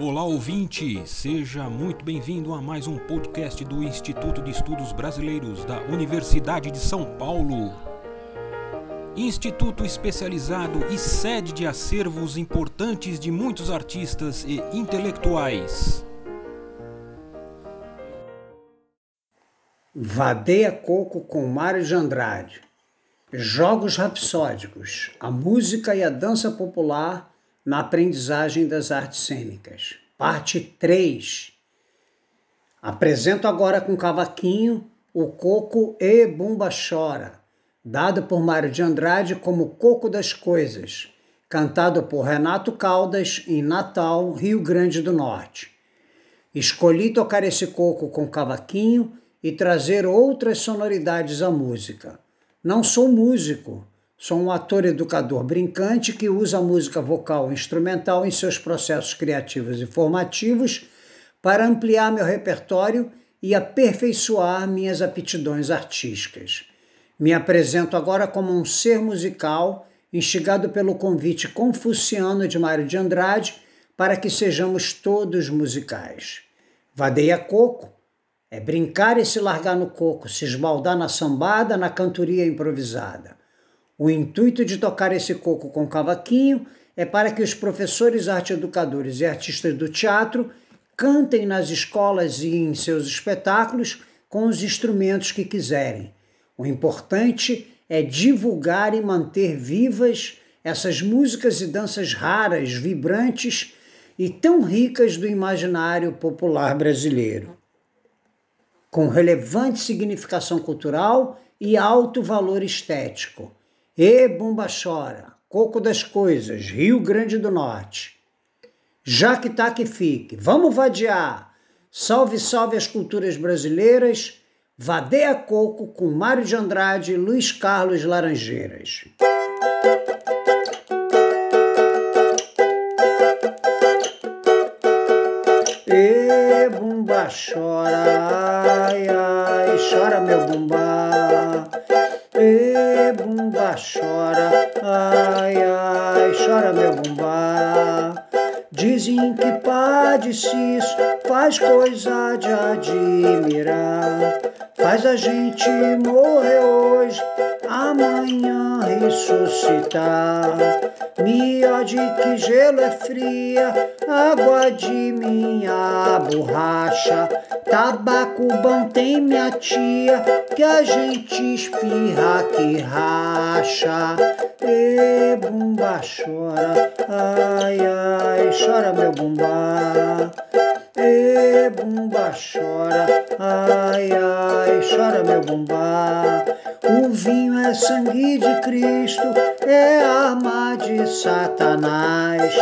Olá ouvinte, seja muito bem-vindo a mais um podcast do Instituto de Estudos Brasileiros da Universidade de São Paulo. Instituto especializado e sede de acervos importantes de muitos artistas e intelectuais. Vadeia Coco com Mário de Andrade. Jogos rapsódicos, a música e a dança popular na aprendizagem das artes cênicas. Parte 3. Apresento agora com cavaquinho o Coco e Bumba Chora, dado por Mário de Andrade como Coco das Coisas, cantado por Renato Caldas em Natal, Rio Grande do Norte. Escolhi tocar esse coco com cavaquinho e trazer outras sonoridades à música. Não sou músico, Sou um ator educador brincante que usa a música vocal e instrumental em seus processos criativos e formativos para ampliar meu repertório e aperfeiçoar minhas aptidões artísticas. Me apresento agora como um ser musical, instigado pelo convite confuciano de Mário de Andrade para que sejamos todos musicais. Vadeia coco é brincar e se largar no coco, se esbaldar na sambada, na cantoria improvisada. O intuito de tocar esse coco com cavaquinho é para que os professores arte-educadores e artistas do teatro cantem nas escolas e em seus espetáculos com os instrumentos que quiserem. O importante é divulgar e manter vivas essas músicas e danças raras, vibrantes e tão ricas do imaginário popular brasileiro. Com relevante significação cultural e alto valor estético e Bumba Chora, Coco das Coisas, Rio Grande do Norte. Já que tá que fique, vamos vadiar. Salve, salve as culturas brasileiras. Vadeia Coco com Mário de Andrade e Luiz Carlos Laranjeiras. E bumba chora, ai, ai, chora meu bumba. E bumba chora, ai ai, chora meu bumba. Dizem que Padeci's faz coisa de admirar. Faz a gente morrer hoje, amanhã ressuscitar. Miode que gelo é fria, água de minha borracha. Tabaco bom tem minha tia, que a gente espirra que racha. E bumba chora, ai ai, chora meu bumba. E bumba chora, ai ai, chora meu bumba. É sangue de Cristo, é arma de Satanás.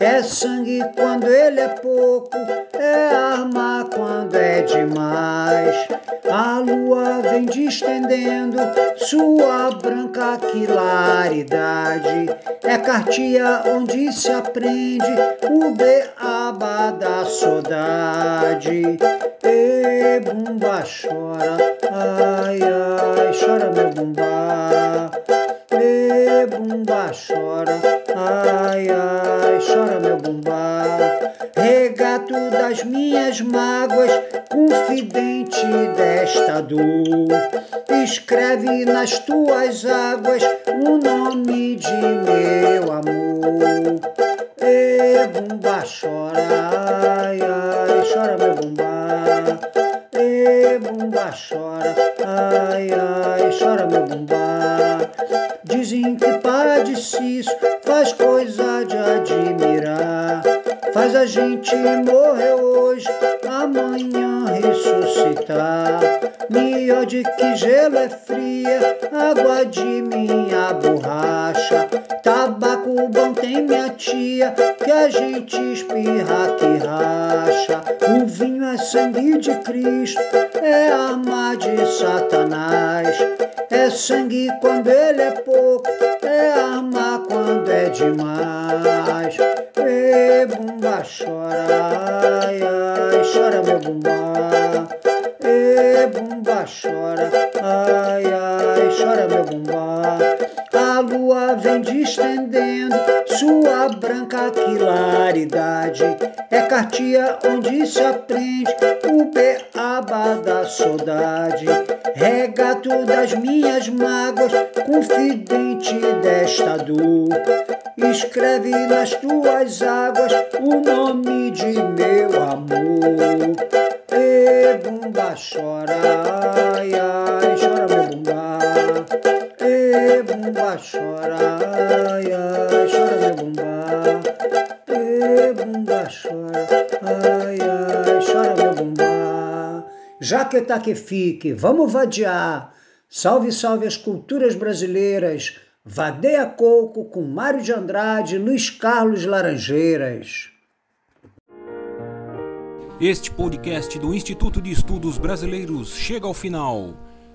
É sangue quando ele é pouco, é arma quando é demais. A lua vem distendendo sua branca claridade. É cartia onde se aprende o beaba da saudade. E bumba chora, ai ai, chora meu bumba. E bumba chora, ai ai, chora meu bumba. Regato das minhas mágoas, confidente desta dor. Escreve nas tuas águas o nome de meu amor. E bumba chora, ai ai, chora meu bumba. Chora, ai ai, chora meu bumba. Dizem que Padeci's faz coisa de admirar. Faz a gente morrer hoje, amanhã ressuscitar. Miode que gelo é fria, água de minha borracha. Tabaco bom tem minha tia, que a gente espirra que racha. O vinho é sangue de Cristo, é arma de Satanás. É sangue quando ele é pouco, é arma quando é demais. Chora, ai ai, chora meu bumba. E bumba chora, ai ai, chora meu bumba. Lua vem onde estendendo sua branca claridade. É cartia onde se aprende o beaba da saudade. Regato das minhas mágoas, confidente desta dor. Escreve nas tuas águas o nome de meu amor. E bumba chora, ai, ai, chora meu bumba. E bumba chora, ai, ai, chora meu bumba. E bumba chora, ai, ai, chora meu bumba. Já que tá que fique, vamos vadiar. Salve, salve as culturas brasileiras. Vadeia Coco com Mário de Andrade, Luiz Carlos Laranjeiras. Este podcast do Instituto de Estudos Brasileiros chega ao final.